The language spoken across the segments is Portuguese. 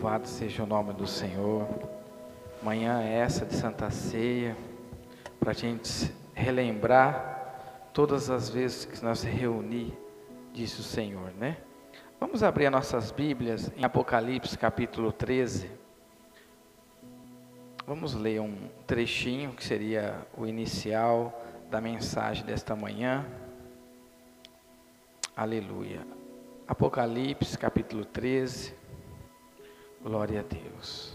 Louvado seja o nome do Senhor. Manhã é essa de Santa Ceia, para a gente relembrar todas as vezes que nós se reunir, disse o Senhor, né? Vamos abrir as nossas Bíblias em Apocalipse capítulo 13. Vamos ler um trechinho que seria o inicial da mensagem desta manhã. Aleluia. Apocalipse capítulo 13. Glória a Deus.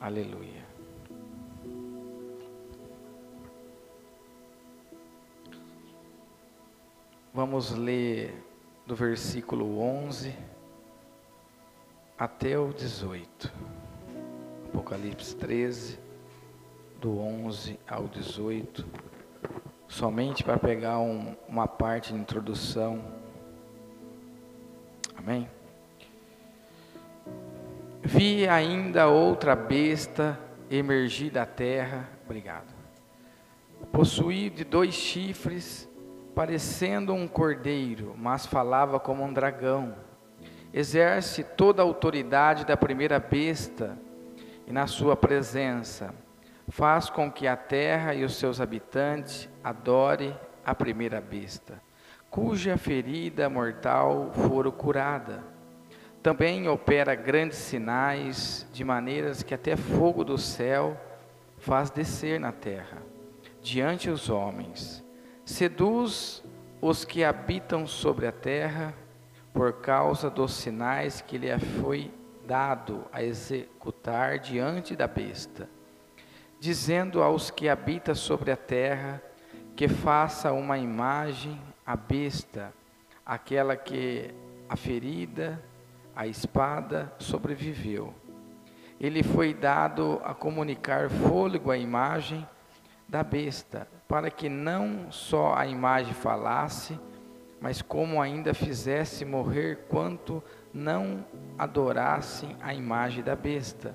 Aleluia. Vamos ler do versículo 11 até o 18. Apocalipse 13, do 11 ao 18. Somente para pegar um, uma parte de introdução. Amém? Vi ainda outra besta emergir da terra, obrigado, possuído de dois chifres, parecendo um cordeiro, mas falava como um dragão. Exerce toda a autoridade da primeira besta, e na sua presença. Faz com que a terra e os seus habitantes adore a primeira besta, cuja ferida mortal for curada também opera grandes sinais, de maneiras que até fogo do céu faz descer na terra, diante os homens. Seduz os que habitam sobre a terra, por causa dos sinais que lhe foi dado a executar diante da besta, dizendo aos que habitam sobre a terra que faça uma imagem à besta, aquela que a ferida a espada sobreviveu. Ele foi dado a comunicar fôlego à imagem da besta, para que não só a imagem falasse, mas como ainda fizesse morrer quanto não adorassem a imagem da besta.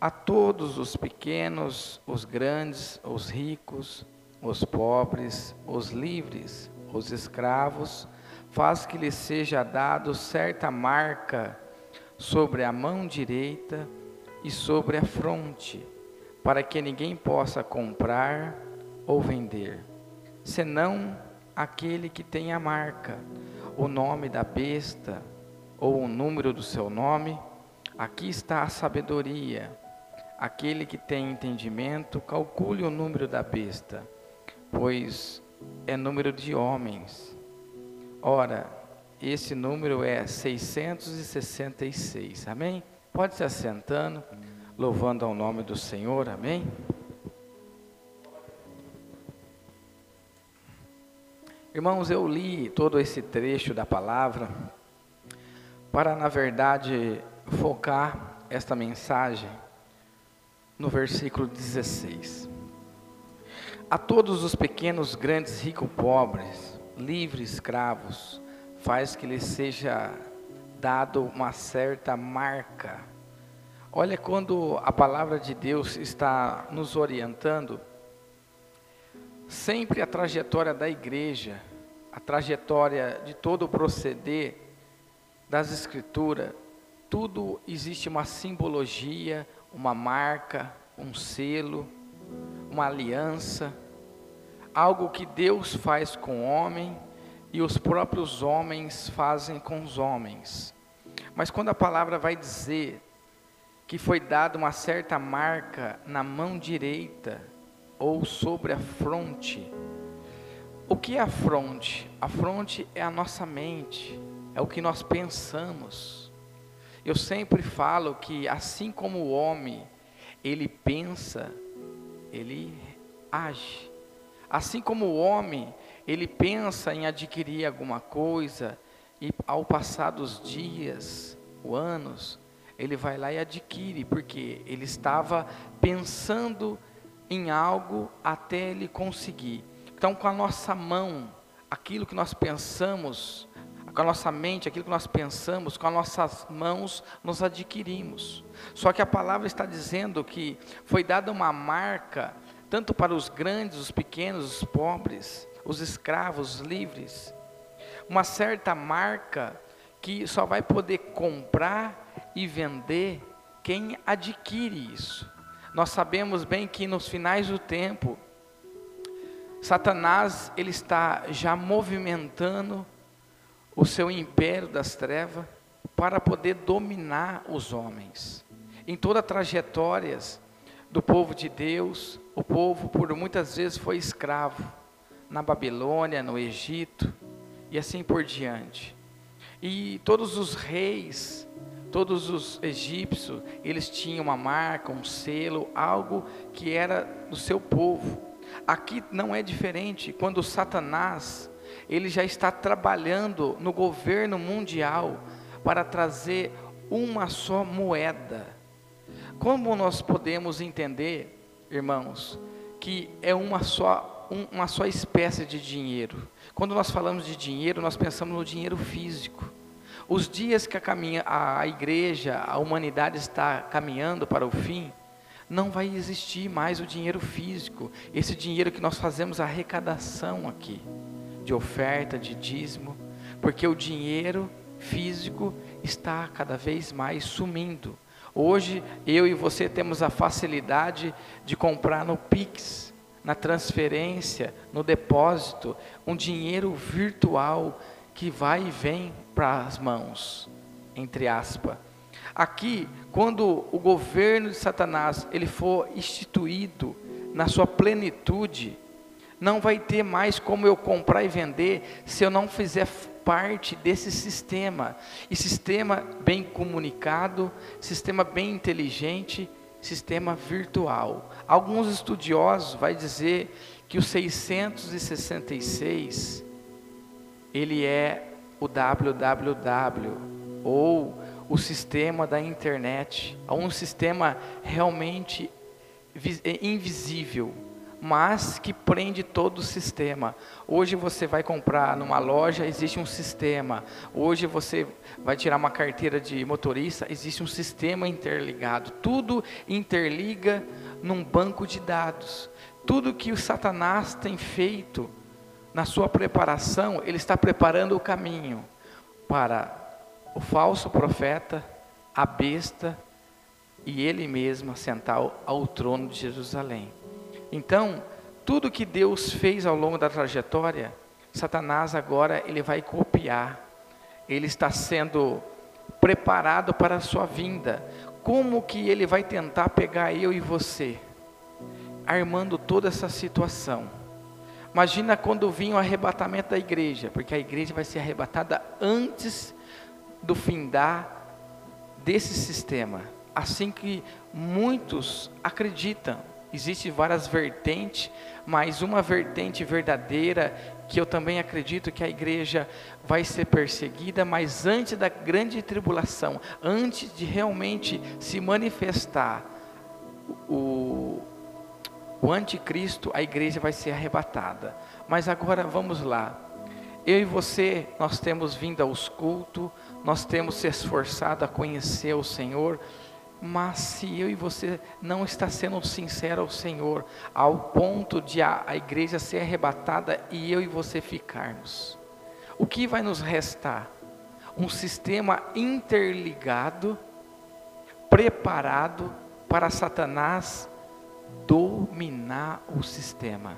A todos os pequenos, os grandes, os ricos, os pobres, os livres, os escravos, faz que lhe seja dado certa marca sobre a mão direita e sobre a fronte, para que ninguém possa comprar ou vender, senão aquele que tem a marca, o nome da besta ou o número do seu nome. Aqui está a sabedoria. Aquele que tem entendimento, calcule o número da besta, pois é número de homens Ora, esse número é 666, amém? Pode se assentando, louvando ao nome do Senhor, amém? Irmãos, eu li todo esse trecho da palavra para, na verdade, focar esta mensagem no versículo 16. A todos os pequenos, grandes, ricos, pobres, livres escravos, faz que lhe seja dado uma certa marca. Olha quando a palavra de Deus está nos orientando, sempre a trajetória da igreja, a trajetória de todo o proceder das escrituras, tudo existe uma simbologia, uma marca, um selo, uma aliança algo que Deus faz com o homem e os próprios homens fazem com os homens. Mas quando a palavra vai dizer que foi dada uma certa marca na mão direita ou sobre a fronte, o que é a fronte? A fronte é a nossa mente, é o que nós pensamos. Eu sempre falo que assim como o homem, ele pensa, ele age. Assim como o homem, ele pensa em adquirir alguma coisa e ao passar dos dias, os anos, ele vai lá e adquire, porque ele estava pensando em algo até ele conseguir. Então, com a nossa mão, aquilo que nós pensamos, com a nossa mente, aquilo que nós pensamos, com as nossas mãos, nós adquirimos. Só que a palavra está dizendo que foi dada uma marca tanto para os grandes, os pequenos, os pobres, os escravos, os livres. Uma certa marca que só vai poder comprar e vender quem adquire isso. Nós sabemos bem que nos finais do tempo, Satanás ele está já movimentando o seu império das trevas para poder dominar os homens. Em toda a trajetória do povo de Deus, o povo por muitas vezes foi escravo na Babilônia, no Egito e assim por diante. E todos os reis, todos os egípcios, eles tinham uma marca, um selo, algo que era do seu povo. Aqui não é diferente. Quando Satanás, ele já está trabalhando no governo mundial para trazer uma só moeda. Como nós podemos entender, irmãos, que é uma só, uma só espécie de dinheiro? Quando nós falamos de dinheiro, nós pensamos no dinheiro físico. Os dias que a, caminha, a igreja, a humanidade está caminhando para o fim, não vai existir mais o dinheiro físico, esse dinheiro que nós fazemos arrecadação aqui, de oferta, de dízimo, porque o dinheiro físico está cada vez mais sumindo. Hoje eu e você temos a facilidade de comprar no Pix, na transferência, no depósito, um dinheiro virtual que vai e vem para as mãos, entre aspas. Aqui, quando o governo de Satanás ele for instituído na sua plenitude, não vai ter mais como eu comprar e vender se eu não fizer parte desse sistema. E sistema bem comunicado, sistema bem inteligente, sistema virtual. Alguns estudiosos vai dizer que o 666 ele é o www ou o sistema da internet, um sistema realmente invisível, mas que prende todo o sistema. Hoje você vai comprar numa loja, existe um sistema. Hoje você vai tirar uma carteira de motorista, existe um sistema interligado. Tudo interliga num banco de dados. Tudo que o Satanás tem feito na sua preparação, ele está preparando o caminho para o falso profeta, a besta e ele mesmo sentar ao trono de Jerusalém. Então, tudo que Deus fez ao longo da trajetória, Satanás agora ele vai copiar. Ele está sendo preparado para a sua vinda. Como que ele vai tentar pegar eu e você? Armando toda essa situação. Imagina quando vinha o arrebatamento da igreja, porque a igreja vai ser arrebatada antes do findar desse sistema. Assim que muitos acreditam, Existem várias vertentes, mas uma vertente verdadeira que eu também acredito que a igreja vai ser perseguida, mas antes da grande tribulação, antes de realmente se manifestar o, o anticristo, a igreja vai ser arrebatada. Mas agora vamos lá. Eu e você, nós temos vindo aos cultos, nós temos se esforçado a conhecer o Senhor, mas se eu e você não está sendo sincero ao Senhor, ao ponto de a, a igreja ser arrebatada e eu e você ficarmos, o que vai nos restar? Um sistema interligado, preparado para Satanás dominar o sistema.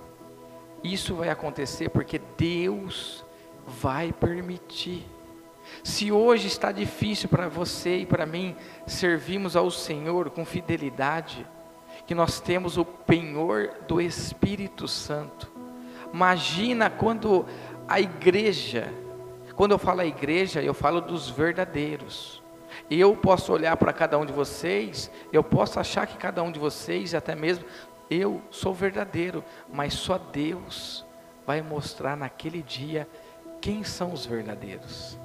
Isso vai acontecer porque Deus vai permitir. Se hoje está difícil para você e para mim servirmos ao Senhor com fidelidade, que nós temos o penhor do Espírito Santo. Imagina quando a igreja, quando eu falo a igreja, eu falo dos verdadeiros. Eu posso olhar para cada um de vocês, eu posso achar que cada um de vocês, até mesmo eu sou verdadeiro, mas só Deus vai mostrar naquele dia quem são os verdadeiros.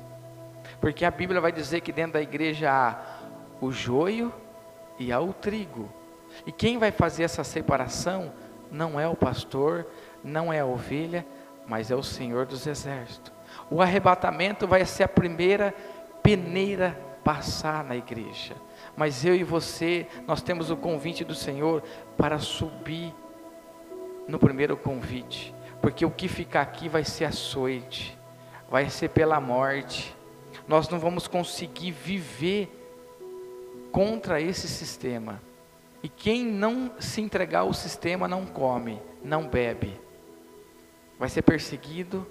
Porque a Bíblia vai dizer que dentro da igreja há o joio e há o trigo. E quem vai fazer essa separação não é o pastor, não é a ovelha, mas é o Senhor dos exércitos. O arrebatamento vai ser a primeira peneira passar na igreja. Mas eu e você, nós temos o convite do Senhor para subir no primeiro convite. Porque o que ficar aqui vai ser açoite, vai ser pela morte, nós não vamos conseguir viver contra esse sistema. E quem não se entregar ao sistema não come, não bebe. Vai ser perseguido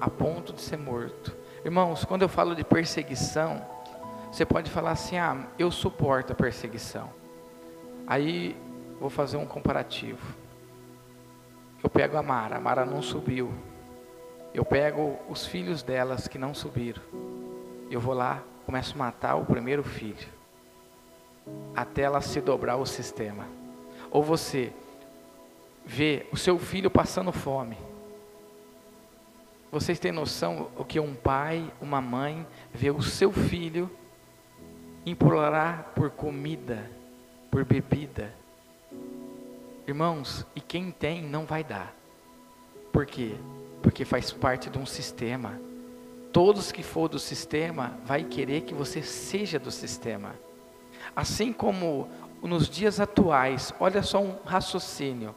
a ponto de ser morto. Irmãos, quando eu falo de perseguição, você pode falar assim: ah, eu suporto a perseguição. Aí vou fazer um comparativo. Eu pego a Mara, a Mara não subiu. Eu pego os filhos delas que não subiram. Eu vou lá, começo a matar o primeiro filho até ela se dobrar o sistema. Ou você vê o seu filho passando fome. Vocês têm noção o que um pai, uma mãe vê o seu filho implorar por comida, por bebida. Irmãos, e quem tem não vai dar. Por quê? Porque faz parte de um sistema. Todos que for do sistema vai querer que você seja do sistema. Assim como nos dias atuais, olha só um raciocínio.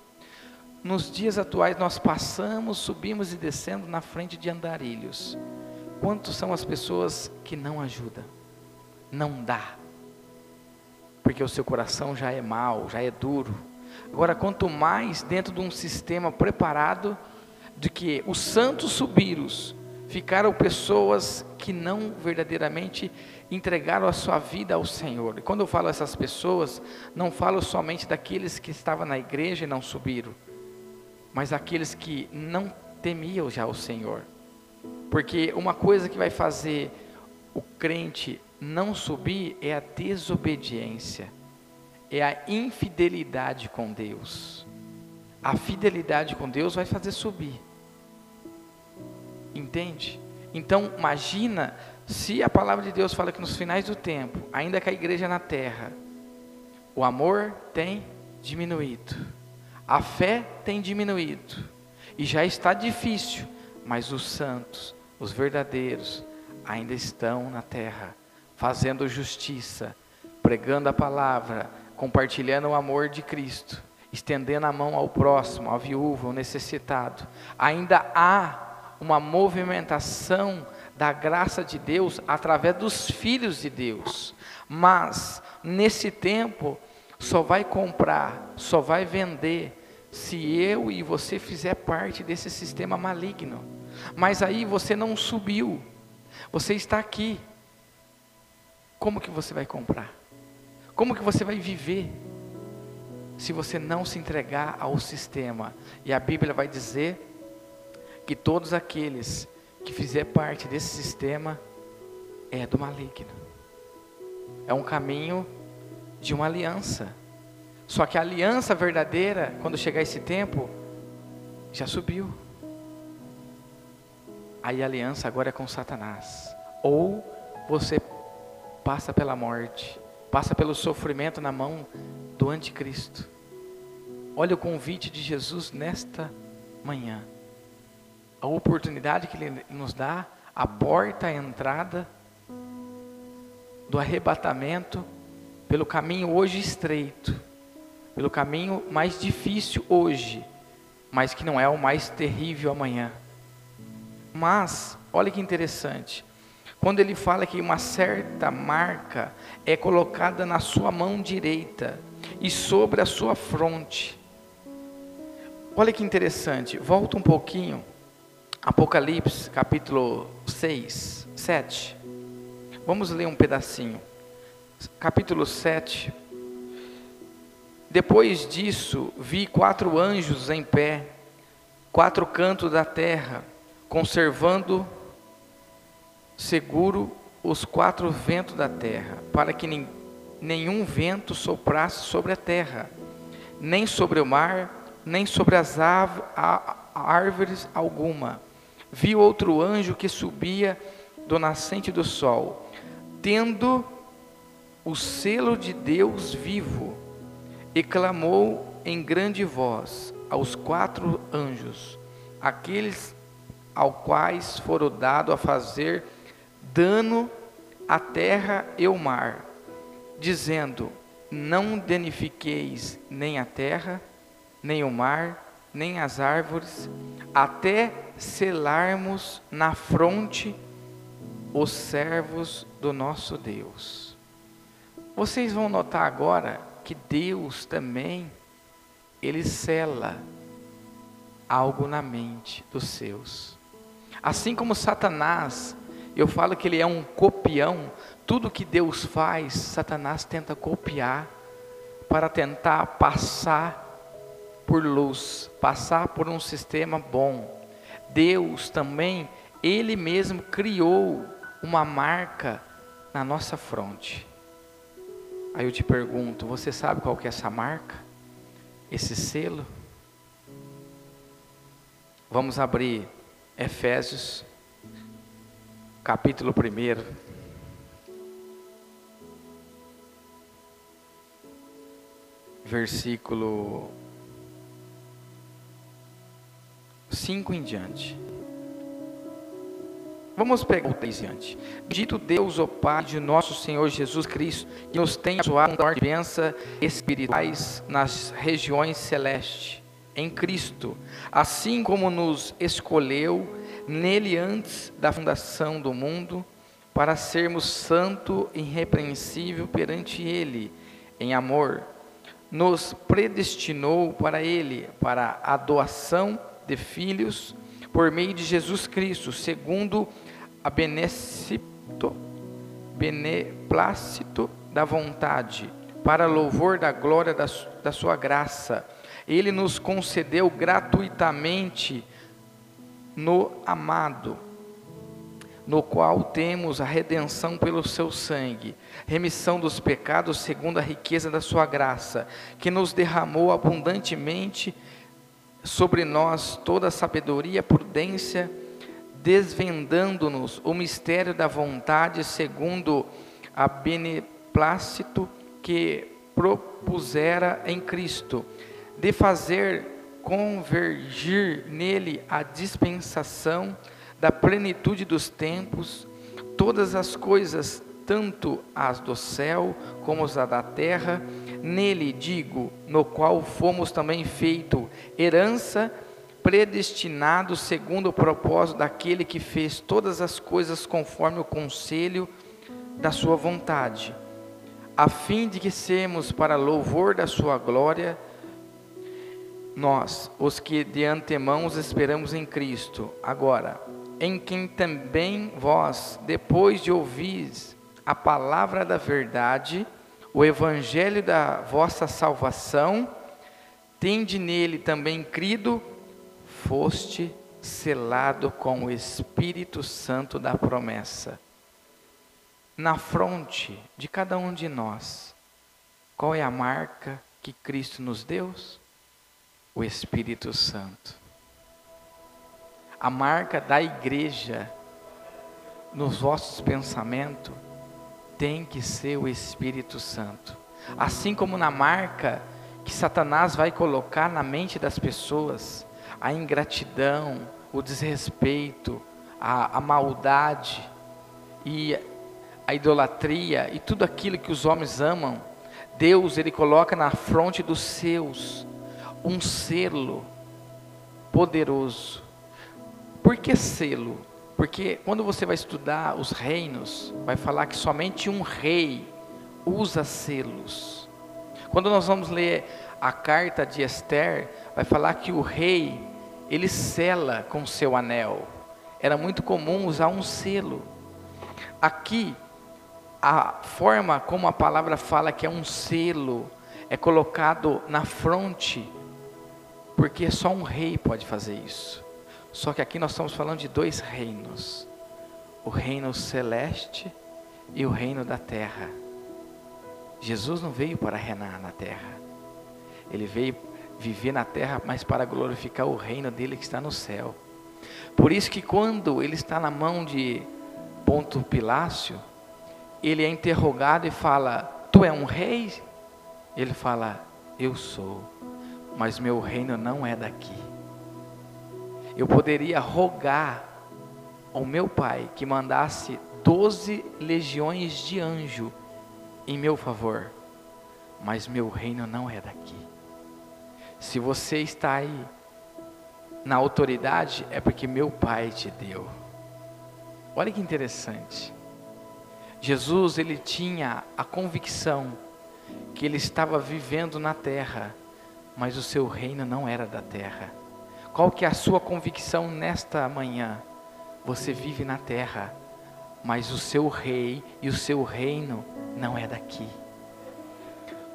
Nos dias atuais nós passamos, subimos e descendo na frente de andarilhos. Quantos são as pessoas que não ajudam? Não dá. Porque o seu coração já é mau, já é duro. Agora, quanto mais dentro de um sistema preparado de que os santos subiram, ficaram pessoas que não verdadeiramente entregaram a sua vida ao Senhor. E quando eu falo essas pessoas, não falo somente daqueles que estavam na igreja e não subiram, mas aqueles que não temiam já o Senhor. Porque uma coisa que vai fazer o crente não subir é a desobediência, é a infidelidade com Deus. A fidelidade com Deus vai fazer subir. Entende? Então, imagina se a palavra de Deus fala que nos finais do tempo, ainda que a igreja na terra, o amor tem diminuído, a fé tem diminuído, e já está difícil, mas os santos, os verdadeiros, ainda estão na terra, fazendo justiça, pregando a palavra, compartilhando o amor de Cristo, estendendo a mão ao próximo, ao viúvo, ao necessitado. Ainda há uma movimentação da graça de Deus através dos filhos de Deus. Mas nesse tempo só vai comprar, só vai vender se eu e você fizer parte desse sistema maligno. Mas aí você não subiu. Você está aqui. Como que você vai comprar? Como que você vai viver se você não se entregar ao sistema? E a Bíblia vai dizer que todos aqueles que fizer parte desse sistema é do maligno. É um caminho de uma aliança. Só que a aliança verdadeira, quando chegar esse tempo, já subiu. Aí a aliança agora é com Satanás. Ou você passa pela morte, passa pelo sofrimento na mão do anticristo. Olha o convite de Jesus nesta manhã a oportunidade que Ele nos dá, a porta, a entrada do arrebatamento pelo caminho hoje estreito, pelo caminho mais difícil hoje, mas que não é o mais terrível amanhã. Mas, olha que interessante, quando ele fala que uma certa marca é colocada na sua mão direita e sobre a sua fronte. Olha que interessante, volta um pouquinho. Apocalipse, capítulo 6, 7. Vamos ler um pedacinho. Capítulo 7. Depois disso, vi quatro anjos em pé, quatro cantos da terra, conservando seguro os quatro ventos da terra, para que nenhum vento soprasse sobre a terra, nem sobre o mar, nem sobre as árvores alguma vi outro anjo que subia do nascente do sol, tendo o selo de Deus vivo, e clamou em grande voz aos quatro anjos, aqueles ao quais foram dado a fazer dano à terra e ao mar, dizendo: Não danifiqueis nem a terra, nem o mar, nem as árvores, até selarmos na fronte os servos do nosso Deus. Vocês vão notar agora que Deus também ele cela algo na mente dos seus. Assim como Satanás, eu falo que ele é um copião, tudo que Deus faz, Satanás tenta copiar para tentar passar por luz, passar por um sistema bom. Deus também, ele mesmo criou uma marca na nossa fronte. Aí eu te pergunto, você sabe qual que é essa marca? Esse selo? Vamos abrir Efésios, capítulo 1. Versículo 5 em diante. Vamos pegar o 3 diante. Dito Deus, o Pai de nosso Senhor Jesus Cristo, que nos tem abençoado com bênçãos espirituais nas regiões celestes em Cristo, assim como nos escolheu nele antes da fundação do mundo, para sermos santo e irrepreensível perante ele, em amor, nos predestinou para ele, para a doação de filhos, por meio de Jesus Cristo, segundo a beneplácito, beneplácito da vontade, para louvor da glória da, da sua graça, ele nos concedeu gratuitamente no amado, no qual temos a redenção pelo seu sangue, remissão dos pecados segundo a riqueza da sua graça, que nos derramou abundantemente sobre nós toda a sabedoria, prudência, desvendando-nos o mistério da vontade segundo a beneplácito que propusera em Cristo de fazer convergir nele a dispensação da plenitude dos tempos, todas as coisas, tanto as do céu como as da terra, nele digo, no qual fomos também feito herança, predestinado segundo o propósito daquele que fez todas as coisas conforme o conselho da sua vontade, a fim de que sejamos para louvor da sua glória, nós, os que de antemão os esperamos em Cristo, agora, em quem também vós, depois de ouvir a palavra da verdade, o evangelho da vossa salvação, tende nele também crido, foste selado com o Espírito Santo da promessa. Na fronte de cada um de nós, qual é a marca que Cristo nos deu? o Espírito Santo. A marca da igreja nos vossos pensamentos tem que ser o Espírito Santo. Assim como na marca que Satanás vai colocar na mente das pessoas, a ingratidão, o desrespeito, a, a maldade e a idolatria e tudo aquilo que os homens amam, Deus ele coloca na fronte dos seus um selo poderoso. Por que selo? Porque quando você vai estudar os reinos, vai falar que somente um rei usa selos. Quando nós vamos ler a carta de Esther, vai falar que o rei, ele sela com seu anel. Era muito comum usar um selo. Aqui, a forma como a palavra fala que é um selo, é colocado na fronte porque só um rei pode fazer isso. Só que aqui nós estamos falando de dois reinos: o reino celeste e o reino da terra. Jesus não veio para reinar na terra, ele veio viver na terra, mas para glorificar o reino dele que está no céu. Por isso que quando ele está na mão de Ponto Pilácio, ele é interrogado e fala: Tu é um rei? Ele fala: Eu sou mas meu reino não é daqui. Eu poderia rogar ao meu pai que mandasse doze legiões de anjo em meu favor, mas meu reino não é daqui. Se você está aí na autoridade, é porque meu pai te deu. Olha que interessante. Jesus, ele tinha a convicção que ele estava vivendo na terra, mas o seu reino não era da terra. Qual que é a sua convicção nesta manhã? Você vive na terra, mas o seu rei e o seu reino não é daqui.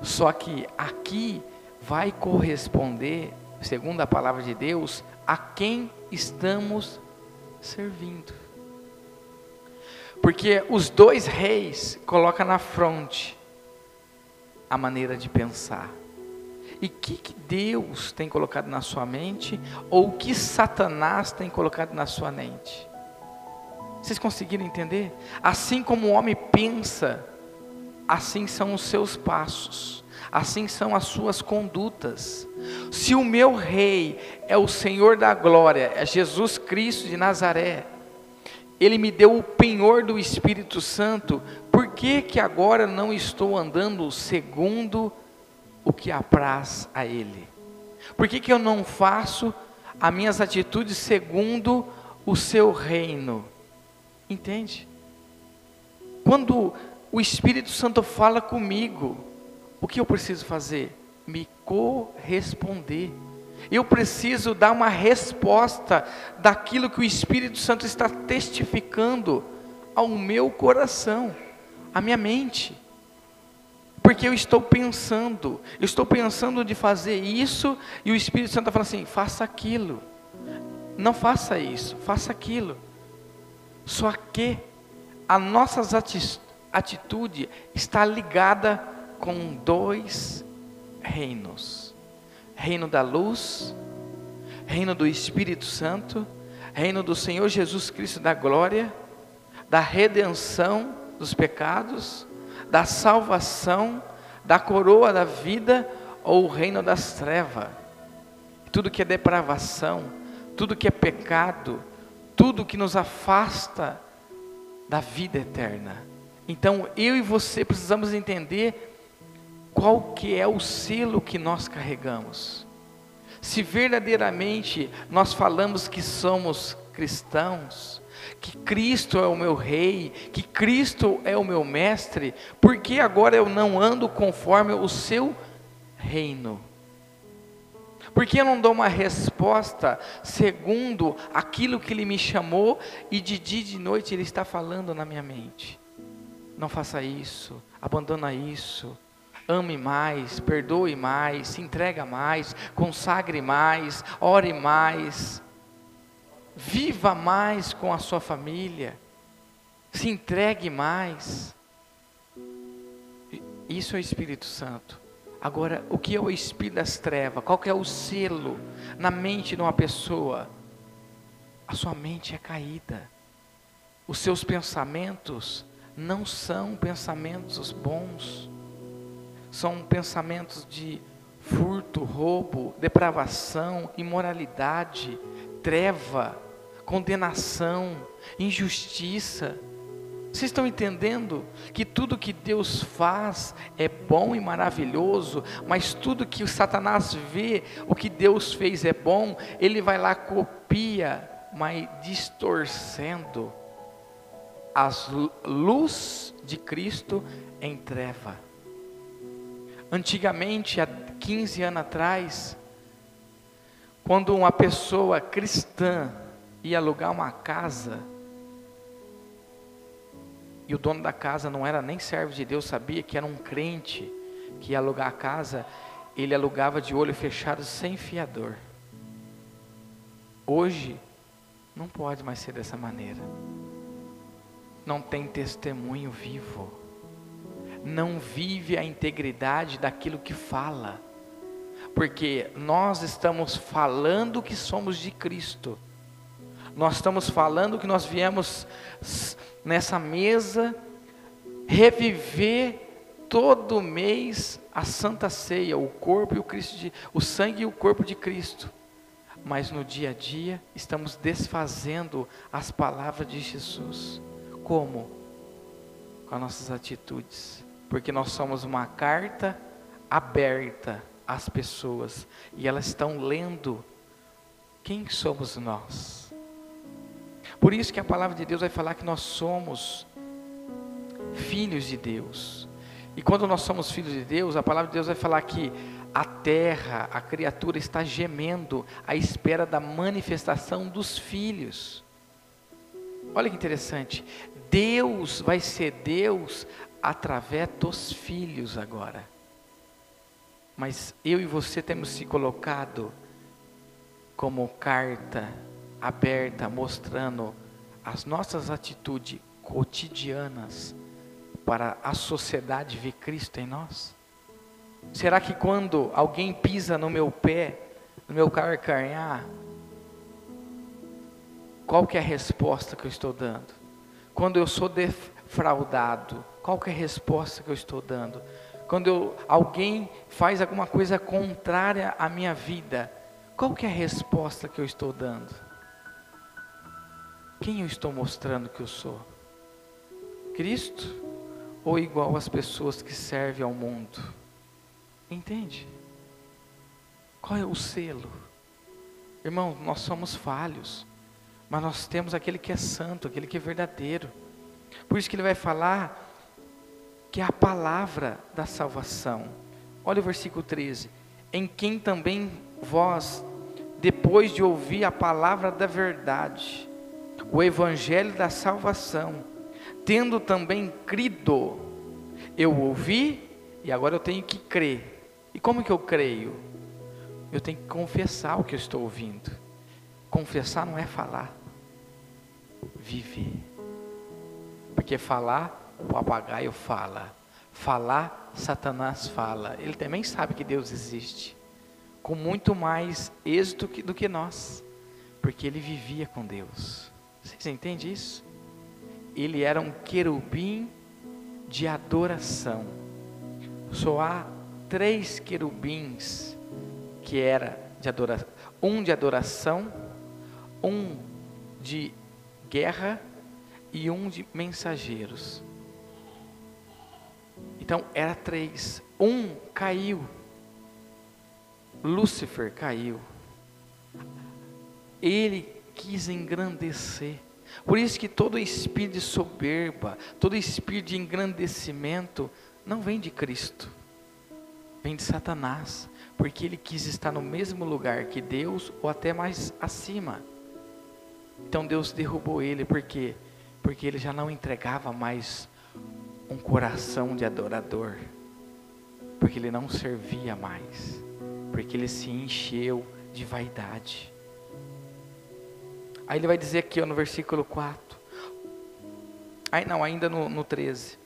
Só que aqui vai corresponder, segundo a palavra de Deus, a quem estamos servindo. Porque os dois reis colocam na fronte a maneira de pensar. E o que, que, Deus tem colocado na sua mente, ou o que Satanás tem colocado na sua mente? Vocês conseguiram entender? Assim como o homem pensa, assim são os seus passos, assim são as suas condutas. Se o meu rei é o Senhor da glória, é Jesus Cristo de Nazaré, ele me deu o penhor do Espírito Santo, por que que agora não estou andando segundo o que apraz a ele? Por que que eu não faço as minhas atitudes segundo o seu reino? Entende? Quando o Espírito Santo fala comigo, o que eu preciso fazer? Me corresponder. Eu preciso dar uma resposta daquilo que o Espírito Santo está testificando ao meu coração, à minha mente. Porque eu estou pensando, eu estou pensando de fazer isso, e o Espírito Santo está falando assim: faça aquilo. Não faça isso, faça aquilo. Só que a nossa atitude está ligada com dois reinos: reino da luz, reino do Espírito Santo, reino do Senhor Jesus Cristo da glória, da redenção dos pecados, da salvação, da coroa da vida ou o reino das trevas. Tudo que é depravação, tudo que é pecado, tudo que nos afasta da vida eterna. Então, eu e você precisamos entender qual que é o selo que nós carregamos. Se verdadeiramente nós falamos que somos cristãos, que Cristo é o meu rei, que Cristo é o meu mestre, por que agora eu não ando conforme o seu reino? Por que eu não dou uma resposta segundo aquilo que Ele me chamou e de dia e de noite Ele está falando na minha mente? Não faça isso, abandona isso, ame mais, perdoe mais, se entrega mais, consagre mais, ore mais, viva mais com a sua família, se entregue mais. Isso é o Espírito Santo. Agora, o que é o espírito das trevas? Qual que é o selo na mente de uma pessoa? A sua mente é caída. Os seus pensamentos não são pensamentos bons. São pensamentos de furto, roubo, depravação, imoralidade, treva, condenação, injustiça. Vocês estão entendendo que tudo que Deus faz é bom e maravilhoso, mas tudo que o Satanás vê, o que Deus fez é bom, ele vai lá copia, mas distorcendo a luz de Cristo em treva. Antigamente, há 15 anos atrás, quando uma pessoa cristã ia alugar uma casa, e o dono da casa não era nem servo de Deus, sabia que era um crente que ia alugar a casa, ele alugava de olho fechado sem fiador. Hoje, não pode mais ser dessa maneira. Não tem testemunho vivo. Não vive a integridade daquilo que fala. Porque nós estamos falando que somos de Cristo. Nós estamos falando que nós viemos nessa mesa reviver todo mês a Santa Ceia, o corpo e o Cristo, de, o sangue e o corpo de Cristo. Mas no dia a dia estamos desfazendo as palavras de Jesus. Como? Com as nossas atitudes. Porque nós somos uma carta aberta às pessoas e elas estão lendo quem somos nós. Por isso que a palavra de Deus vai falar que nós somos filhos de Deus. E quando nós somos filhos de Deus, a palavra de Deus vai falar que a terra, a criatura está gemendo à espera da manifestação dos filhos. Olha que interessante. Deus vai ser Deus através dos filhos agora. Mas eu e você temos se colocado como carta aberta, mostrando as nossas atitudes cotidianas para a sociedade ver Cristo em nós? Será que quando alguém pisa no meu pé, no meu carcanhar, qual que é a resposta que eu estou dando? Quando eu sou defraudado, qual que é a resposta que eu estou dando? Quando eu, alguém faz alguma coisa contrária à minha vida, qual que é a resposta que eu estou dando? Quem eu estou mostrando que eu sou? Cristo ou igual às pessoas que servem ao mundo? Entende? Qual é o selo? Irmão, nós somos falhos, mas nós temos aquele que é santo, aquele que é verdadeiro. Por isso que ele vai falar que é a palavra da salvação. Olha o versículo 13: Em quem também vós, depois de ouvir a palavra da verdade, o evangelho da salvação, tendo também crido, eu ouvi e agora eu tenho que crer. E como que eu creio? Eu tenho que confessar o que eu estou ouvindo. Confessar não é falar, viver. Porque falar, o papagaio fala. Falar, Satanás fala. Ele também sabe que Deus existe. Com muito mais êxito do que nós. Porque ele vivia com Deus. Vocês entendem isso? Ele era um querubim de adoração. Só há três querubins que era de adoração, um de adoração, um de guerra e um de mensageiros. Então era três. Um caiu. Lúcifer caiu. Ele quis engrandecer. Por isso que todo espírito de soberba, todo espírito de engrandecimento não vem de Cristo vem de Satanás, porque ele quis estar no mesmo lugar que Deus ou até mais acima. Então Deus derrubou ele porque porque ele já não entregava mais um coração de adorador, porque ele não servia mais, porque ele se encheu de vaidade. Aí ele vai dizer aqui ó, no versículo 4, aí não, ainda no, no 13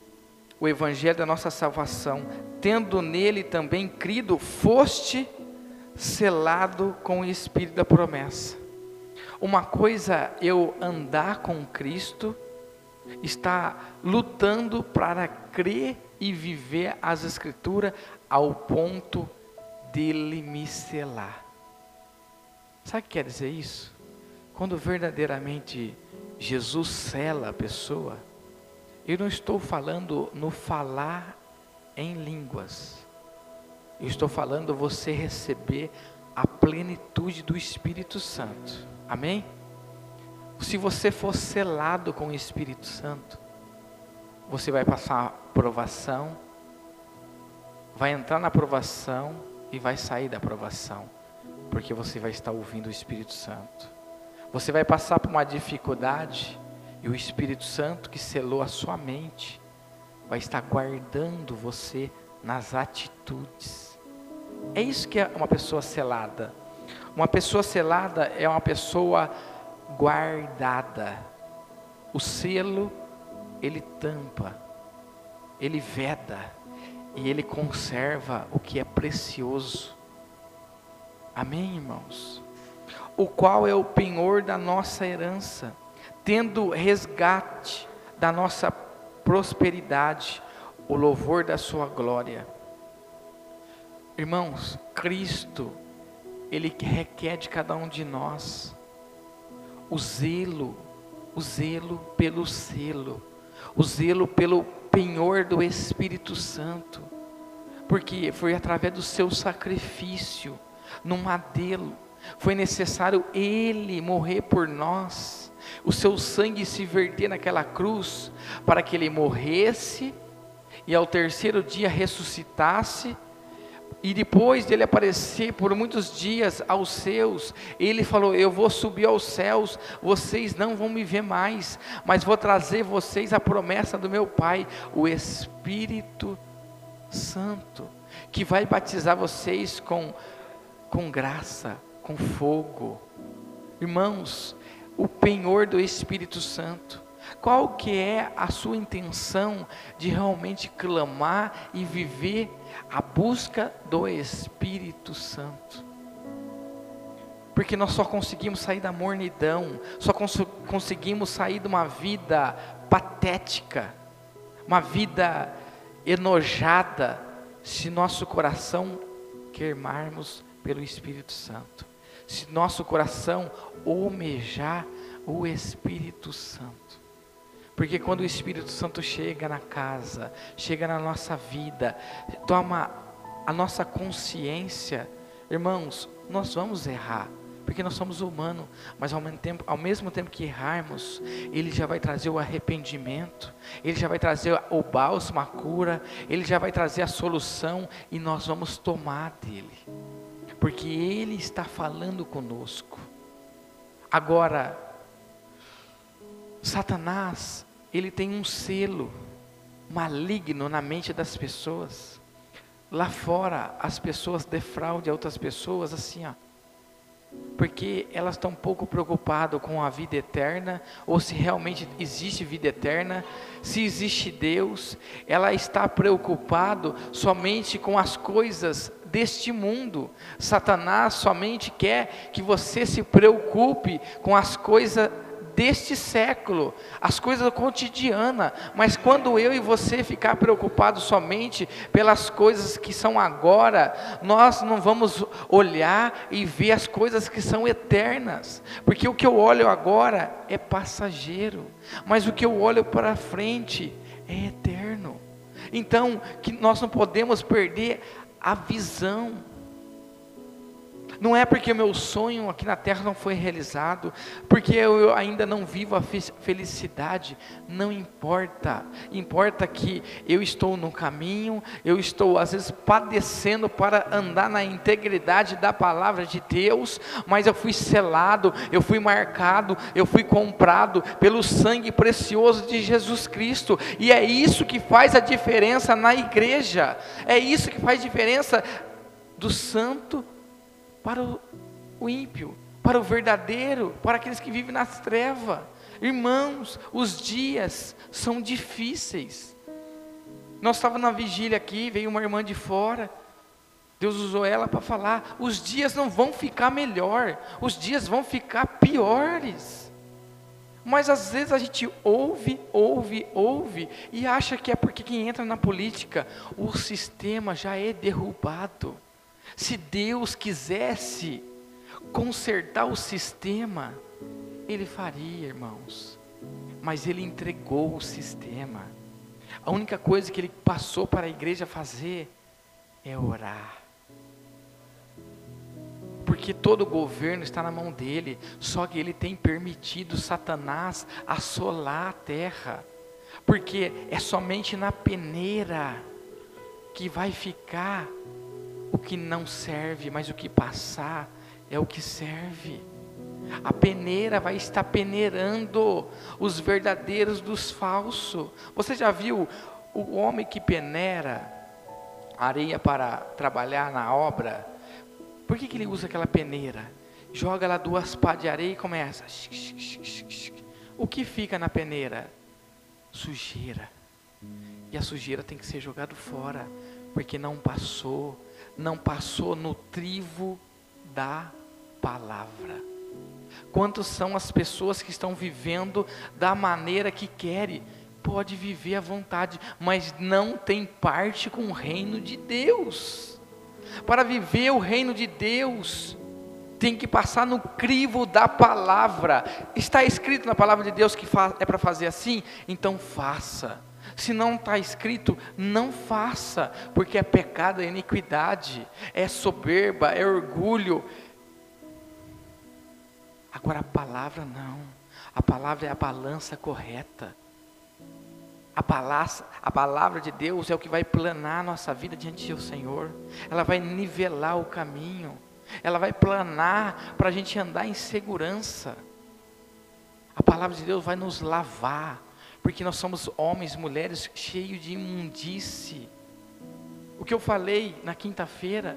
o evangelho da nossa salvação, tendo nele também crido, foste selado com o espírito da promessa. Uma coisa eu andar com Cristo, está lutando para crer e viver as escrituras ao ponto dele me selar. Sabe o que quer dizer isso? Quando verdadeiramente Jesus sela a pessoa, eu não estou falando no falar em línguas. Eu estou falando você receber a plenitude do Espírito Santo. Amém? Se você for selado com o Espírito Santo, você vai passar provação, vai entrar na provação e vai sair da provação, porque você vai estar ouvindo o Espírito Santo. Você vai passar por uma dificuldade, e o Espírito Santo que selou a sua mente vai estar guardando você nas atitudes. É isso que é uma pessoa selada. Uma pessoa selada é uma pessoa guardada. O selo, ele tampa, ele veda e ele conserva o que é precioso. Amém, irmãos? O qual é o penhor da nossa herança tendo resgate da nossa prosperidade, o louvor da sua glória. Irmãos, Cristo, Ele requer de cada um de nós o zelo, o zelo pelo selo, o zelo pelo penhor do Espírito Santo, porque foi através do seu sacrifício no madelo, foi necessário Ele morrer por nós o seu sangue se verter naquela cruz, para que ele morresse e ao terceiro dia ressuscitasse, e depois dele aparecer por muitos dias aos seus, ele falou: Eu vou subir aos céus, vocês não vão me ver mais, mas vou trazer vocês a promessa do meu Pai, o Espírito Santo, que vai batizar vocês com, com graça, com fogo. Irmãos, o penhor do Espírito Santo. Qual que é a sua intenção de realmente clamar e viver a busca do Espírito Santo? Porque nós só conseguimos sair da mornidão, só cons conseguimos sair de uma vida patética, uma vida enojada, se nosso coração queimarmos pelo Espírito Santo, se nosso coração almejar o Espírito Santo. Porque quando o Espírito Santo chega na casa, chega na nossa vida, toma a nossa consciência, irmãos, nós vamos errar, porque nós somos humanos, mas ao mesmo, tempo, ao mesmo tempo que errarmos, Ele já vai trazer o arrependimento, Ele já vai trazer o bálsamo, a cura, Ele já vai trazer a solução e nós vamos tomar dele, porque Ele está falando conosco. Agora, Satanás, ele tem um selo maligno na mente das pessoas. Lá fora, as pessoas defraudem outras pessoas assim, ó. Porque elas estão pouco preocupadas com a vida eterna, ou se realmente existe vida eterna, se existe Deus, ela está preocupado somente com as coisas deste mundo. Satanás somente quer que você se preocupe com as coisas deste século, as coisas cotidianas, mas quando eu e você ficar preocupados somente pelas coisas que são agora, nós não vamos olhar e ver as coisas que são eternas, porque o que eu olho agora é passageiro, mas o que eu olho para frente é eterno. Então, que nós não podemos perder a visão não é porque meu sonho aqui na terra não foi realizado, porque eu ainda não vivo a felicidade, não importa. Importa que eu estou no caminho, eu estou às vezes padecendo para andar na integridade da palavra de Deus, mas eu fui selado, eu fui marcado, eu fui comprado pelo sangue precioso de Jesus Cristo, e é isso que faz a diferença na igreja. É isso que faz diferença do santo para o, ímpio, para o verdadeiro, para aqueles que vivem nas trevas. Irmãos, os dias são difíceis. Nós estávamos na vigília aqui, veio uma irmã de fora. Deus usou ela para falar: os dias não vão ficar melhor, os dias vão ficar piores. Mas às vezes a gente ouve, ouve, ouve e acha que é porque quem entra na política, o sistema já é derrubado. Se Deus quisesse consertar o sistema, Ele faria, irmãos. Mas Ele entregou o sistema. A única coisa que Ele passou para a igreja fazer é orar. Porque todo o governo está na mão dele, só que ele tem permitido Satanás assolar a terra, porque é somente na peneira que vai ficar o que não serve, mas o que passar é o que serve. A peneira vai estar peneirando os verdadeiros dos falsos. Você já viu o homem que peneira areia para trabalhar na obra? Por que, que ele usa aquela peneira? Joga lá duas pá de areia e começa. O que fica na peneira? Sujeira. E a sujeira tem que ser jogado fora, porque não passou não passou no trivo da palavra. Quantos são as pessoas que estão vivendo da maneira que querem? Pode viver à vontade, mas não tem parte com o reino de Deus. Para viver o reino de Deus, tem que passar no crivo da palavra. Está escrito na palavra de Deus que é para fazer assim? Então faça. Se não está escrito, não faça, porque é pecado, é iniquidade, é soberba, é orgulho. Agora a palavra não. A palavra é a balança correta. A palavra, a palavra de Deus é o que vai planar a nossa vida diante do Senhor. Ela vai nivelar o caminho. Ela vai planar para a gente andar em segurança. A palavra de Deus vai nos lavar, porque nós somos homens, mulheres cheios de imundície. O que eu falei na quinta-feira,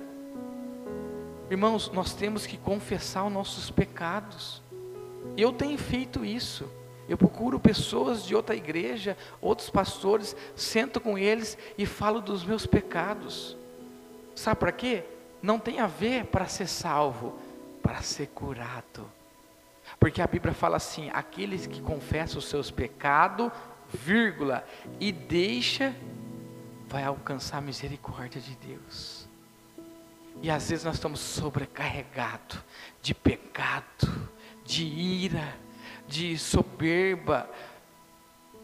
irmãos, nós temos que confessar os nossos pecados. Eu tenho feito isso. Eu procuro pessoas de outra igreja, outros pastores, sento com eles e falo dos meus pecados. Sabe para quê? Não tem a ver para ser salvo, para ser curado. Porque a Bíblia fala assim: aqueles que confessam os seus pecados, vírgula, e deixa, vai alcançar a misericórdia de Deus. E às vezes nós estamos sobrecarregados de pecado, de ira, de soberba,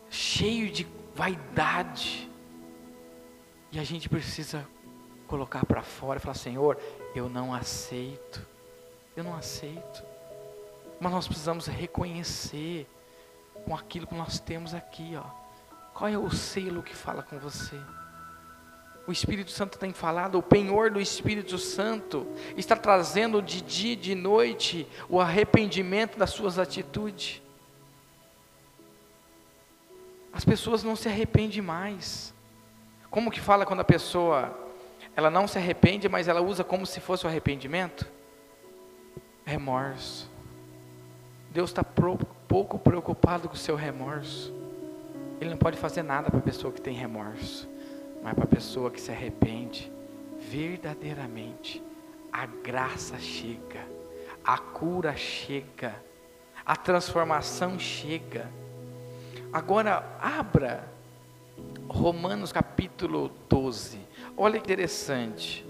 cheio de vaidade. E a gente precisa colocar para fora e falar: Senhor, eu não aceito, eu não aceito. Mas nós precisamos reconhecer com aquilo que nós temos aqui, ó. Qual é o selo que fala com você? O Espírito Santo tem falado, o penhor do Espírito Santo está trazendo de dia e de noite o arrependimento das suas atitudes. As pessoas não se arrependem mais. Como que fala quando a pessoa ela não se arrepende, mas ela usa como se fosse o arrependimento? Remorso. Deus está pouco preocupado com o seu remorso. Ele não pode fazer nada para a pessoa que tem remorso. Mas para a pessoa que se arrepende, verdadeiramente, a graça chega, a cura chega, a transformação chega. Agora, abra Romanos capítulo 12. Olha que interessante.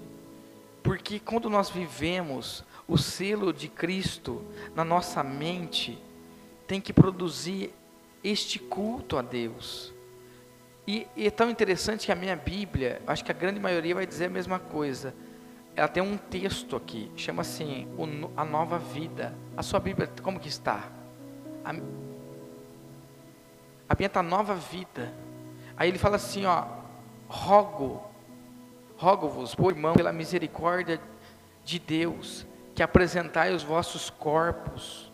Porque quando nós vivemos o selo de Cristo na nossa mente, tem que produzir este culto a Deus. E, e, é tão interessante que a minha Bíblia, acho que a grande maioria vai dizer a mesma coisa. Ela tem um texto aqui, chama assim, a nova vida. A sua Bíblia, como que está? A, a minha está nova vida. Aí ele fala assim, ó, rogo, rogo-vos, por irmão, pela misericórdia de Deus, que apresentai os vossos corpos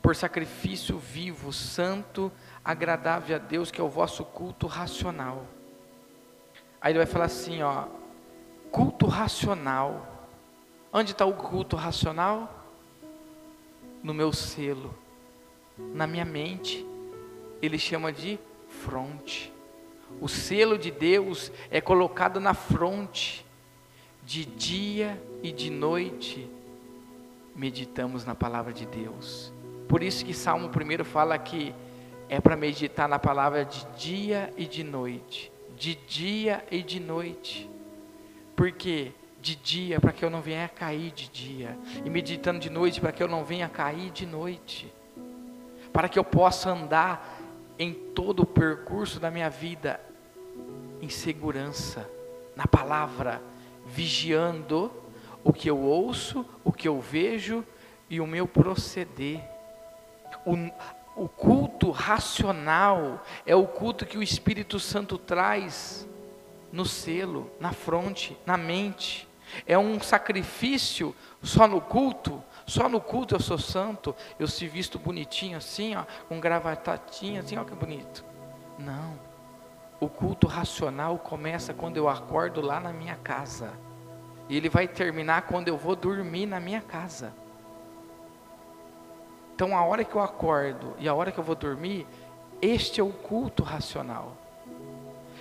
por sacrifício vivo, santo, agradável a Deus, que é o vosso culto racional. Aí ele vai falar assim, ó, culto racional. Onde está o culto racional? No meu selo, na minha mente. Ele chama de fronte. O selo de Deus é colocado na fronte. De dia e de noite meditamos na palavra de Deus. Por isso que Salmo 1 fala que é para meditar na palavra de dia e de noite. De dia e de noite. Porque de dia para que eu não venha a cair de dia. E meditando de noite para que eu não venha a cair de noite. Para que eu possa andar em todo o percurso da minha vida em segurança, na palavra, vigiando o que eu ouço, o que eu vejo e o meu proceder. O, o culto racional é o culto que o Espírito Santo traz no selo, na fronte, na mente. É um sacrifício só no culto. Só no culto eu sou santo, eu se visto bonitinho assim, ó, com gravatatinha assim, ó que bonito. Não. O culto racional começa quando eu acordo lá na minha casa. E ele vai terminar quando eu vou dormir na minha casa. Então, a hora que eu acordo e a hora que eu vou dormir, este é o culto racional.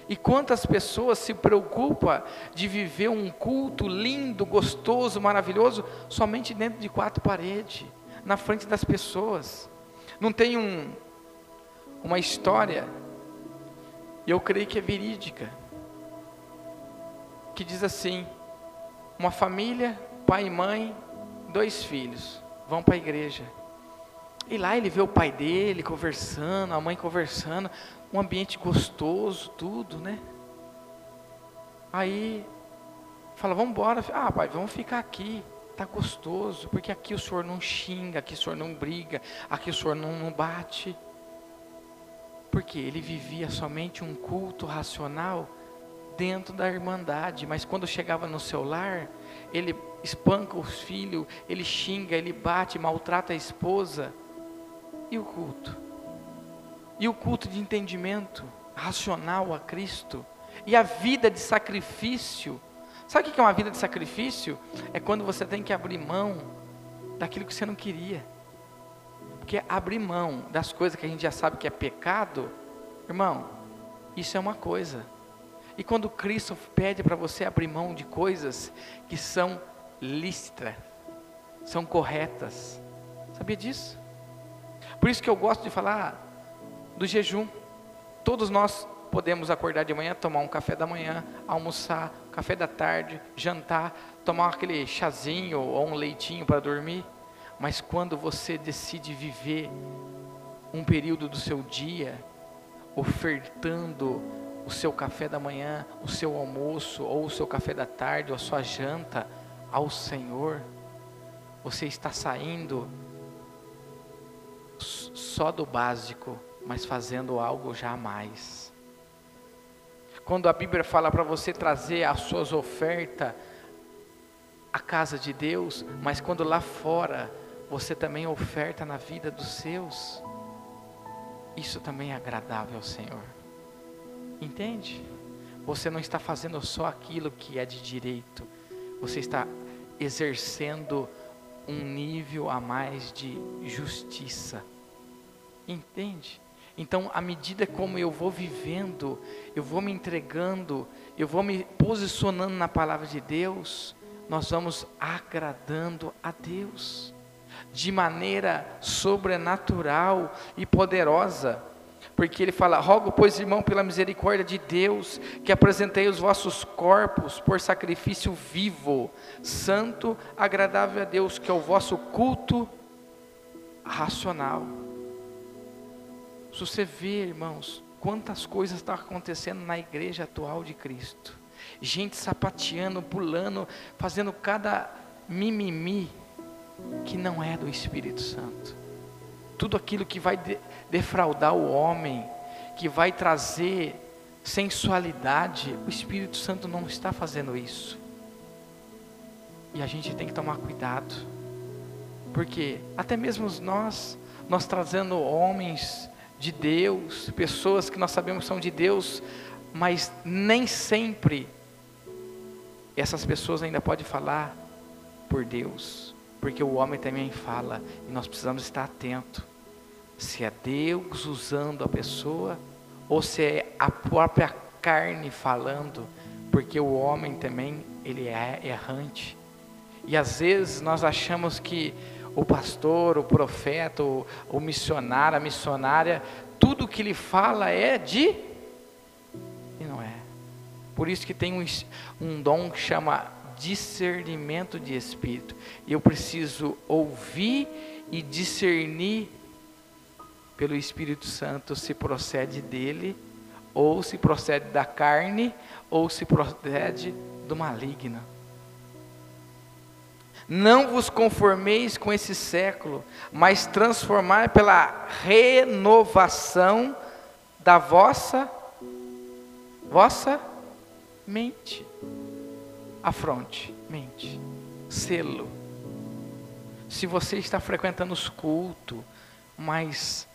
E quantas pessoas se preocupam de viver um culto lindo, gostoso, maravilhoso, somente dentro de quatro paredes, na frente das pessoas. Não tem um, uma história, eu creio que é verídica, que diz assim: uma família, pai e mãe, dois filhos, vão para a igreja. E lá ele vê o pai dele conversando, a mãe conversando, um ambiente gostoso, tudo, né? Aí fala, vamos embora. Ah, pai, vamos ficar aqui. tá gostoso, porque aqui o senhor não xinga, aqui o senhor não briga, aqui o senhor não, não bate. Porque ele vivia somente um culto racional dentro da irmandade, mas quando chegava no seu lar, ele espanca os filhos, ele xinga, ele bate, maltrata a esposa. E o culto? E o culto de entendimento racional a Cristo? E a vida de sacrifício? Sabe o que é uma vida de sacrifício? É quando você tem que abrir mão daquilo que você não queria. Porque abrir mão das coisas que a gente já sabe que é pecado, irmão, isso é uma coisa. E quando Cristo pede para você abrir mão de coisas que são lícitas, são corretas, sabia disso? Por isso que eu gosto de falar do jejum. Todos nós podemos acordar de manhã, tomar um café da manhã, almoçar, café da tarde, jantar, tomar aquele chazinho ou um leitinho para dormir. Mas quando você decide viver um período do seu dia ofertando o seu café da manhã, o seu almoço, ou o seu café da tarde, ou a sua janta ao Senhor, você está saindo só do básico, mas fazendo algo jamais. Quando a Bíblia fala para você trazer as suas ofertas à casa de Deus, mas quando lá fora você também oferta na vida dos seus, isso também é agradável ao Senhor. Entende? Você não está fazendo só aquilo que é de direito, você está exercendo um nível a mais de justiça. Entende? Então, à medida como eu vou vivendo, eu vou me entregando, eu vou me posicionando na palavra de Deus, nós vamos agradando a Deus de maneira sobrenatural e poderosa porque ele fala: Rogo, pois, irmão, pela misericórdia de Deus, que apresentei os vossos corpos por sacrifício vivo, santo, agradável a Deus, que é o vosso culto racional. Se você vê, irmãos, quantas coisas estão acontecendo na igreja atual de Cristo, gente sapateando, pulando, fazendo cada mimimi que não é do Espírito Santo tudo aquilo que vai defraudar o homem, que vai trazer sensualidade, o Espírito Santo não está fazendo isso. E a gente tem que tomar cuidado, porque até mesmo nós, nós trazendo homens de Deus, pessoas que nós sabemos são de Deus, mas nem sempre essas pessoas ainda podem falar por Deus porque o homem também fala e nós precisamos estar atento se é Deus usando a pessoa ou se é a própria carne falando, porque o homem também ele é errante. E às vezes nós achamos que o pastor, o profeta, o, o missionário, a missionária, tudo que ele fala é de e não é. Por isso que tem um, um dom que chama discernimento de espírito. Eu preciso ouvir e discernir pelo Espírito Santo se procede dele, ou se procede da carne, ou se procede do maligno. Não vos conformeis com esse século, mas transformai pela renovação da vossa vossa mente afronte, mente, selo. Se você está frequentando os cultos, mas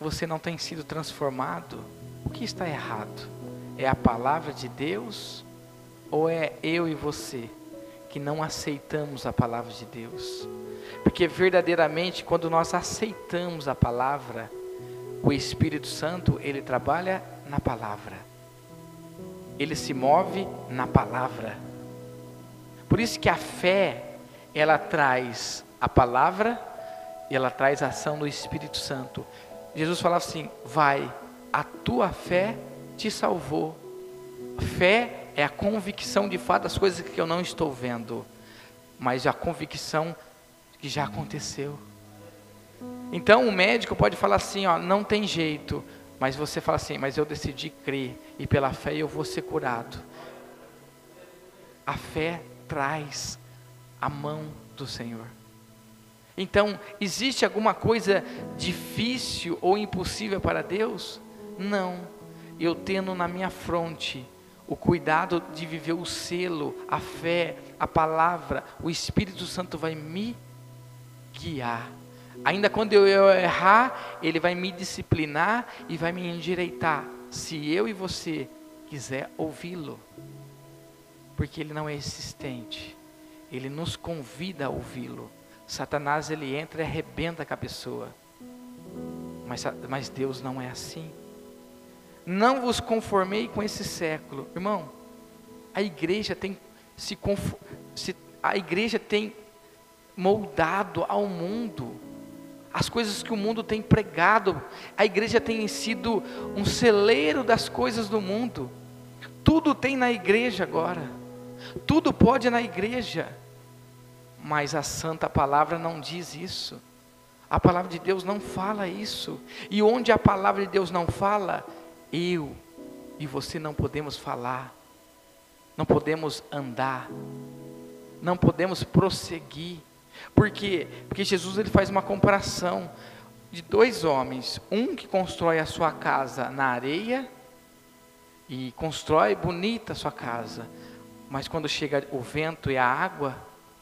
você não tem sido transformado, o que está errado? É a palavra de Deus ou é eu e você que não aceitamos a palavra de Deus? Porque verdadeiramente, quando nós aceitamos a palavra, o Espírito Santo, ele trabalha na palavra. Ele se move na palavra. Por isso que a fé, ela traz a palavra e ela traz a ação do Espírito Santo. Jesus falava assim: vai, a tua fé te salvou. Fé é a convicção de fato das coisas que eu não estou vendo, mas a convicção que já aconteceu. Então o médico pode falar assim, ó, não tem jeito, mas você fala assim, mas eu decidi crer e pela fé eu vou ser curado. A fé traz a mão do Senhor. Então, existe alguma coisa difícil ou impossível para Deus? Não. Eu tendo na minha fronte o cuidado de viver o selo, a fé, a palavra, o Espírito Santo vai me guiar. Ainda quando eu errar, Ele vai me disciplinar e vai me endireitar. Se eu e você quiser ouvi-lo, porque Ele não é existente, Ele nos convida a ouvi-lo. Satanás ele entra e arrebenta com a pessoa, mas, mas Deus não é assim. Não vos conformei com esse século. Irmão, a igreja tem se, se a igreja tem moldado ao mundo as coisas que o mundo tem pregado. A igreja tem sido um celeiro das coisas do mundo. Tudo tem na igreja agora. Tudo pode na igreja. Mas a santa palavra não diz isso. A palavra de Deus não fala isso. E onde a palavra de Deus não fala, eu e você não podemos falar, não podemos andar, não podemos prosseguir. Por quê? Porque Jesus ele faz uma comparação de dois homens, um que constrói a sua casa na areia e constrói bonita a sua casa, mas quando chega o vento e a água,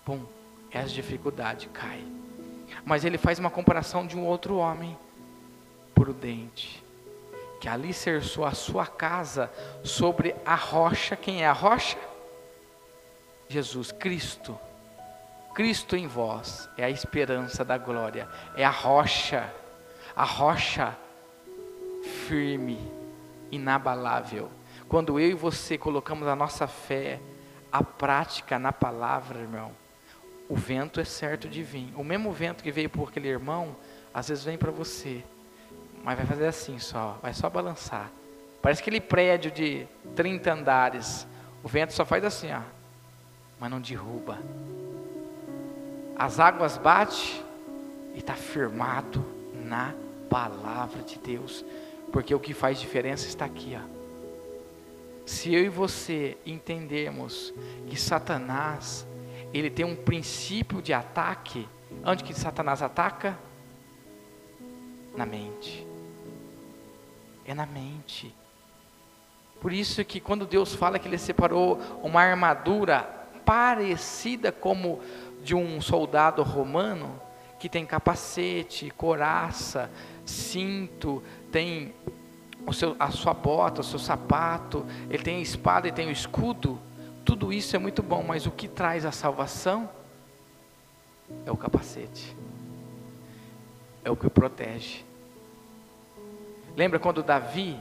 pum, é as dificuldades, cai. Mas ele faz uma comparação de um outro homem prudente, que alicerçou a sua casa sobre a rocha. Quem é a rocha? Jesus Cristo. Cristo em vós é a esperança da glória, é a rocha, a rocha firme, inabalável. Quando eu e você colocamos a nossa fé, a prática na palavra, irmão, o vento é certo de vir. O mesmo vento que veio por aquele irmão, às vezes vem para você mas vai fazer assim só, vai só balançar. Parece aquele prédio de 30 andares. O vento só faz assim, ó, mas não derruba. As águas batem e está firmado na palavra de Deus, porque o que faz diferença está aqui, ó. Se eu e você entendermos que Satanás, ele tem um princípio de ataque, onde que Satanás ataca? Na mente é na mente. Por isso que quando Deus fala que ele separou uma armadura parecida como de um soldado romano, que tem capacete, coraça, cinto, tem o seu, a sua bota, o seu sapato, ele tem a espada e tem o escudo, tudo isso é muito bom, mas o que traz a salvação é o capacete, é o que o protege. Lembra quando Davi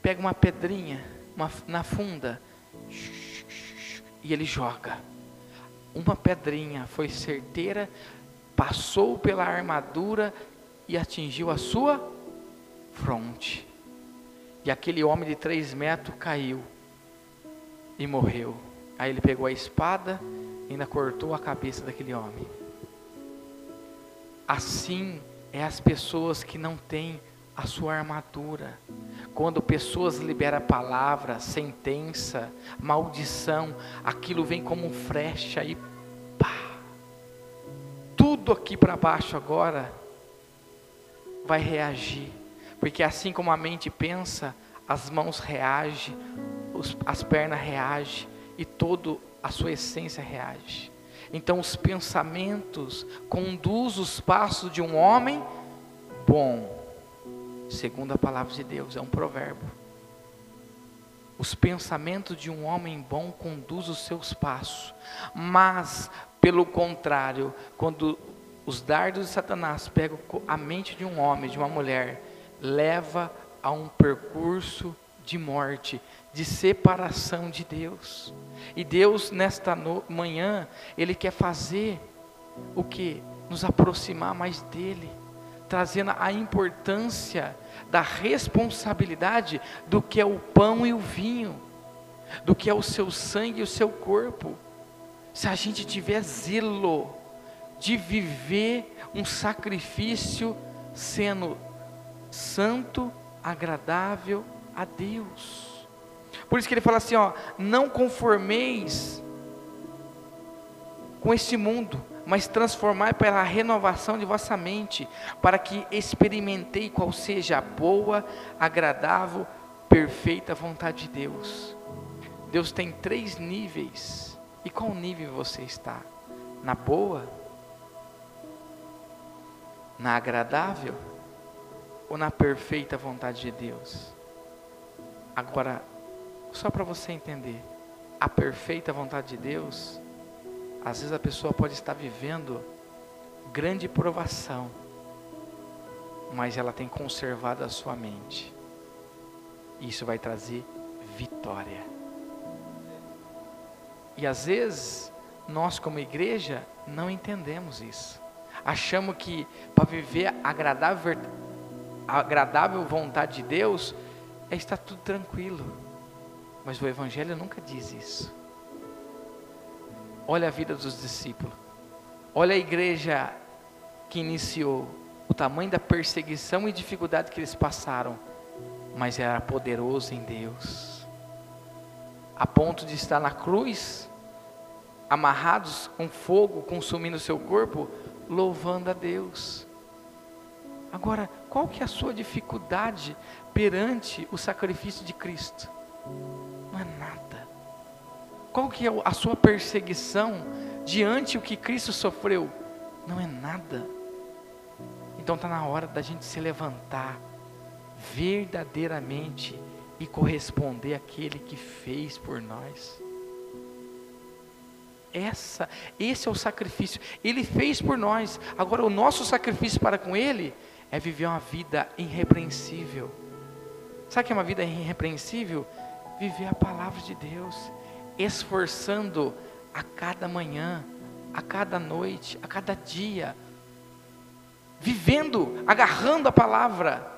pega uma pedrinha uma, na funda e ele joga? Uma pedrinha foi certeira, passou pela armadura e atingiu a sua fronte. E aquele homem de três metros caiu e morreu. Aí ele pegou a espada e ainda cortou a cabeça daquele homem. Assim é as pessoas que não têm a sua armadura. Quando pessoas liberam palavra, sentença, maldição, aquilo vem como frecha e pá. Tudo aqui para baixo agora vai reagir. Porque assim como a mente pensa, as mãos reagem, as pernas reagem e toda a sua essência reage. Então os pensamentos conduzem os passos de um homem bom segundo a palavra de Deus, é um provérbio. Os pensamentos de um homem bom conduzem os seus passos, mas, pelo contrário, quando os dardos de Satanás pegam a mente de um homem, de uma mulher, leva a um percurso de morte, de separação de Deus. E Deus, nesta manhã, Ele quer fazer o que? Nos aproximar mais dEle trazendo a importância da responsabilidade do que é o pão e o vinho, do que é o seu sangue e o seu corpo. Se a gente tiver zelo de viver um sacrifício sendo santo, agradável a Deus. Por isso que ele fala assim, ó, não conformeis com este mundo, mas transformai pela renovação de vossa mente, para que experimentei qual seja a boa, agradável, perfeita vontade de Deus. Deus tem três níveis. E qual nível você está? Na boa? Na agradável? Ou na perfeita vontade de Deus? Agora, só para você entender, a perfeita vontade de Deus, às vezes a pessoa pode estar vivendo grande provação, mas ela tem conservado a sua mente. Isso vai trazer vitória. E às vezes, nós como igreja não entendemos isso. Achamos que para viver agradável, a agradável vontade de Deus é estar tudo tranquilo. Mas o Evangelho nunca diz isso. Olha a vida dos discípulos. Olha a igreja que iniciou, o tamanho da perseguição e dificuldade que eles passaram, mas era poderoso em Deus, a ponto de estar na cruz, amarrados com fogo consumindo seu corpo, louvando a Deus. Agora, qual que é a sua dificuldade perante o sacrifício de Cristo? Qual que é a sua perseguição diante o que Cristo sofreu? Não é nada. Então está na hora da gente se levantar verdadeiramente e corresponder àquele que fez por nós. Essa, esse é o sacrifício. Ele fez por nós. Agora o nosso sacrifício para com ele é viver uma vida irrepreensível. Sabe o que é uma vida irrepreensível? Viver a palavra de Deus, esforçando a cada manhã, a cada noite, a cada dia, vivendo, agarrando a palavra.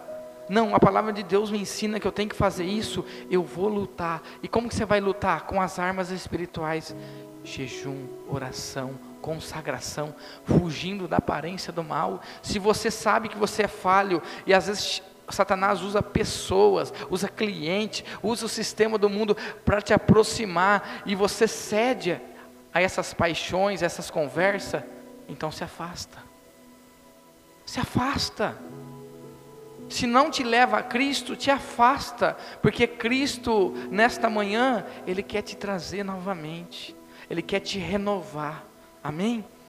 Não, a palavra de Deus me ensina que eu tenho que fazer isso, eu vou lutar. E como que você vai lutar? Com as armas espirituais: jejum, oração, consagração, fugindo da aparência do mal. Se você sabe que você é falho e às vezes Satanás usa pessoas, usa cliente, usa o sistema do mundo para te aproximar e você cede a essas paixões, essas conversas, então se afasta. Se afasta. Se não te leva a Cristo, te afasta, porque Cristo, nesta manhã, Ele quer te trazer novamente, Ele quer te renovar. Amém?